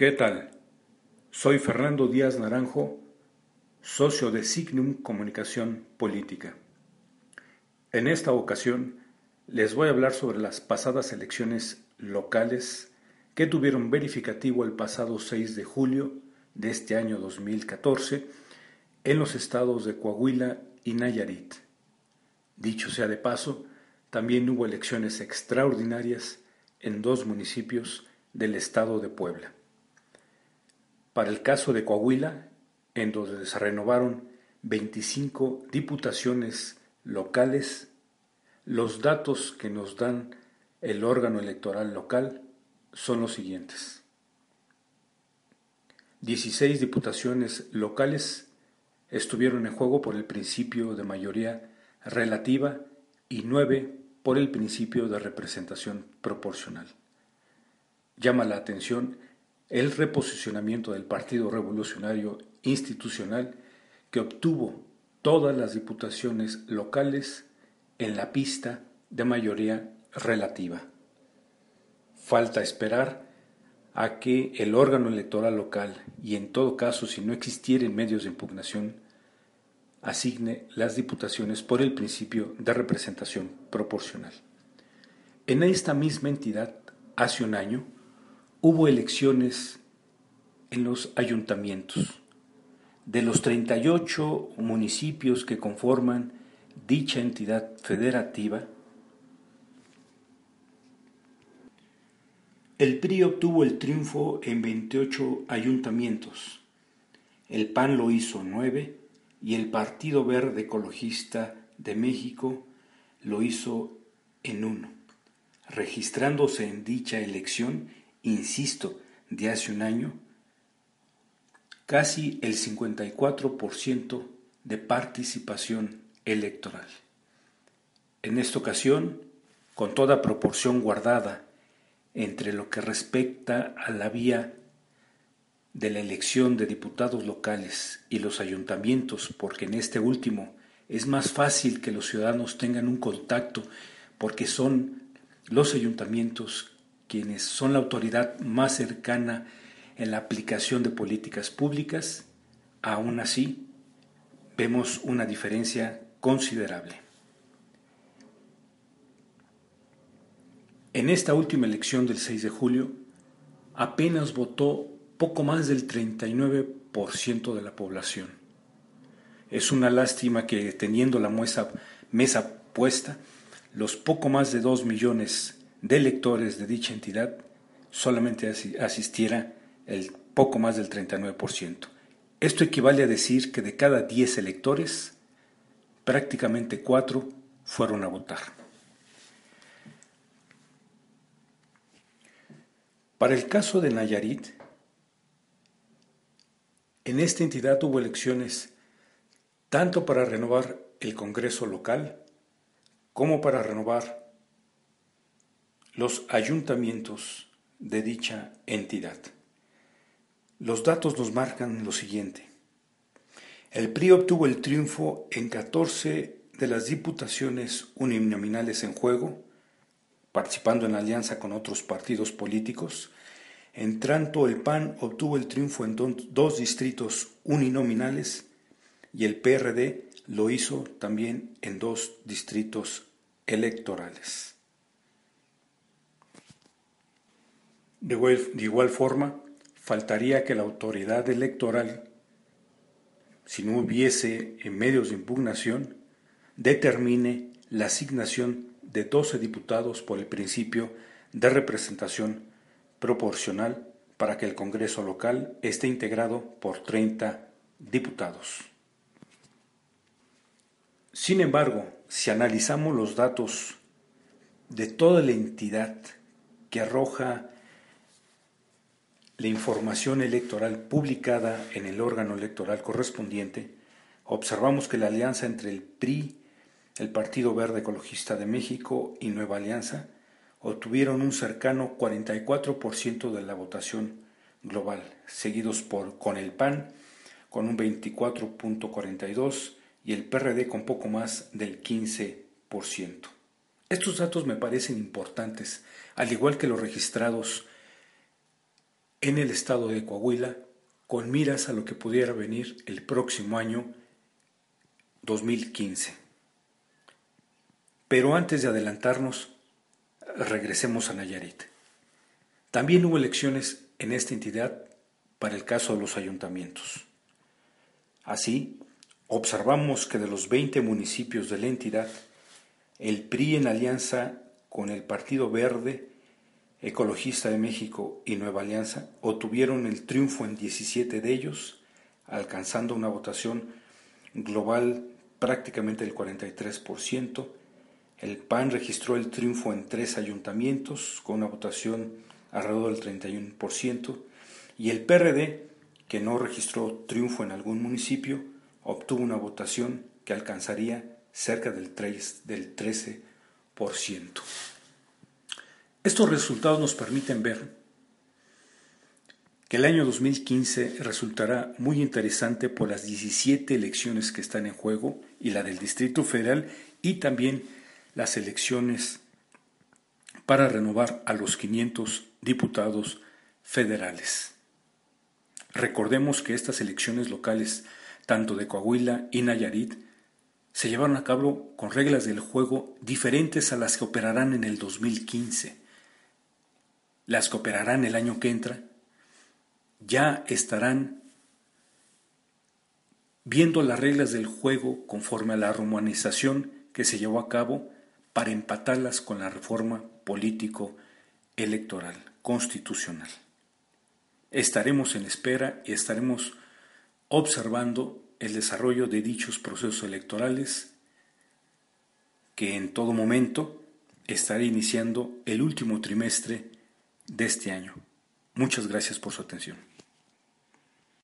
¿Qué tal? Soy Fernando Díaz Naranjo, socio de Signum Comunicación Política. En esta ocasión les voy a hablar sobre las pasadas elecciones locales que tuvieron verificativo el pasado 6 de julio de este año 2014 en los estados de Coahuila y Nayarit. Dicho sea de paso, también hubo elecciones extraordinarias en dos municipios del estado de Puebla. Para el caso de Coahuila, en donde se renovaron 25 diputaciones locales, los datos que nos dan el órgano electoral local son los siguientes. 16 diputaciones locales estuvieron en juego por el principio de mayoría relativa y 9 por el principio de representación proporcional. Llama la atención el reposicionamiento del Partido Revolucionario Institucional que obtuvo todas las diputaciones locales en la pista de mayoría relativa. Falta esperar a que el órgano electoral local, y en todo caso si no existieren medios de impugnación, asigne las diputaciones por el principio de representación proporcional. En esta misma entidad, hace un año, hubo elecciones en los ayuntamientos. De los 38 municipios que conforman dicha entidad federativa, el PRI obtuvo el triunfo en 28 ayuntamientos, el PAN lo hizo 9 y el Partido Verde Ecologista de México lo hizo en uno, registrándose en dicha elección, insisto, de hace un año, casi el 54% de participación electoral. En esta ocasión, con toda proporción guardada entre lo que respecta a la vía de la elección de diputados locales y los ayuntamientos, porque en este último es más fácil que los ciudadanos tengan un contacto, porque son los ayuntamientos quienes son la autoridad más cercana en la aplicación de políticas públicas, aún así vemos una diferencia considerable. En esta última elección del 6 de julio, apenas votó poco más del 39% de la población. Es una lástima que teniendo la mesa, mesa puesta, los poco más de 2 millones de electores de dicha entidad solamente asistiera el poco más del 39%. Esto equivale a decir que de cada 10 electores, prácticamente 4 fueron a votar. Para el caso de Nayarit, en esta entidad hubo elecciones tanto para renovar el Congreso local como para renovar los ayuntamientos de dicha entidad. Los datos nos marcan lo siguiente. El PRI obtuvo el triunfo en 14 de las diputaciones uninominales en juego, participando en alianza con otros partidos políticos. En tanto, el PAN obtuvo el triunfo en dos distritos uninominales y el PRD lo hizo también en dos distritos electorales. De igual, forma, faltaría que la autoridad electoral, si no hubiese en medios de impugnación, determine la asignación de 12 diputados por el principio de representación proporcional para que el Congreso local esté integrado por 30 diputados. Sin embargo, si analizamos los datos de toda la entidad que arroja la información electoral publicada en el órgano electoral correspondiente, observamos que la alianza entre el PRI, el Partido Verde Ecologista de México y Nueva Alianza obtuvieron un cercano 44% de la votación global, seguidos por con el PAN con un 24.42 y el PRD con poco más del 15%. Estos datos me parecen importantes, al igual que los registrados en el estado de Coahuila con miras a lo que pudiera venir el próximo año 2015. Pero antes de adelantarnos, regresemos a Nayarit. También hubo elecciones en esta entidad para el caso de los ayuntamientos. Así, observamos que de los 20 municipios de la entidad, el PRI en alianza con el Partido Verde, Ecologista de México y Nueva Alianza obtuvieron el triunfo en 17 de ellos, alcanzando una votación global prácticamente del 43%. El PAN registró el triunfo en tres ayuntamientos con una votación alrededor del 31%. Y el PRD, que no registró triunfo en algún municipio, obtuvo una votación que alcanzaría cerca del, 3, del 13%. Estos resultados nos permiten ver que el año 2015 resultará muy interesante por las 17 elecciones que están en juego y la del Distrito Federal y también las elecciones para renovar a los 500 diputados federales. Recordemos que estas elecciones locales, tanto de Coahuila y Nayarit, se llevaron a cabo con reglas del juego diferentes a las que operarán en el 2015. Las que operarán el año que entra ya estarán viendo las reglas del juego conforme a la romanización que se llevó a cabo para empatarlas con la reforma político electoral constitucional. Estaremos en espera y estaremos observando el desarrollo de dichos procesos electorales que en todo momento estará iniciando el último trimestre de este año. Muchas gracias por su atención.